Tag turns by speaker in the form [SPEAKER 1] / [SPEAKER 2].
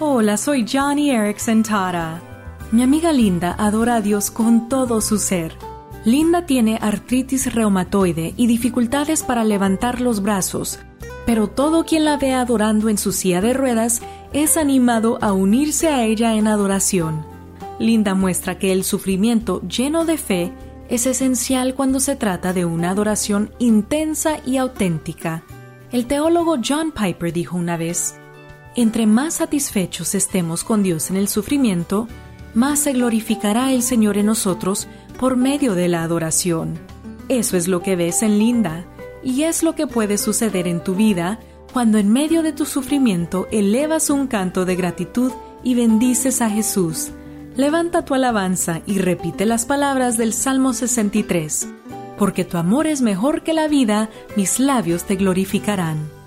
[SPEAKER 1] Hola, soy Johnny Erickson Tara. Mi amiga Linda adora a Dios con todo su ser. Linda tiene artritis reumatoide y dificultades para levantar los brazos, pero todo quien la ve adorando en su silla de ruedas es animado a unirse a ella en adoración. Linda muestra que el sufrimiento lleno de fe es esencial cuando se trata de una adoración intensa y auténtica. El teólogo John Piper dijo una vez, Entre más satisfechos estemos con Dios en el sufrimiento, más se glorificará el Señor en nosotros por medio de la adoración. Eso es lo que ves en Linda, y es lo que puede suceder en tu vida cuando en medio de tu sufrimiento elevas un canto de gratitud y bendices a Jesús levanta tu alabanza y repite las palabras del Salmo 63. Porque tu amor es mejor que la vida, mis labios te glorificarán.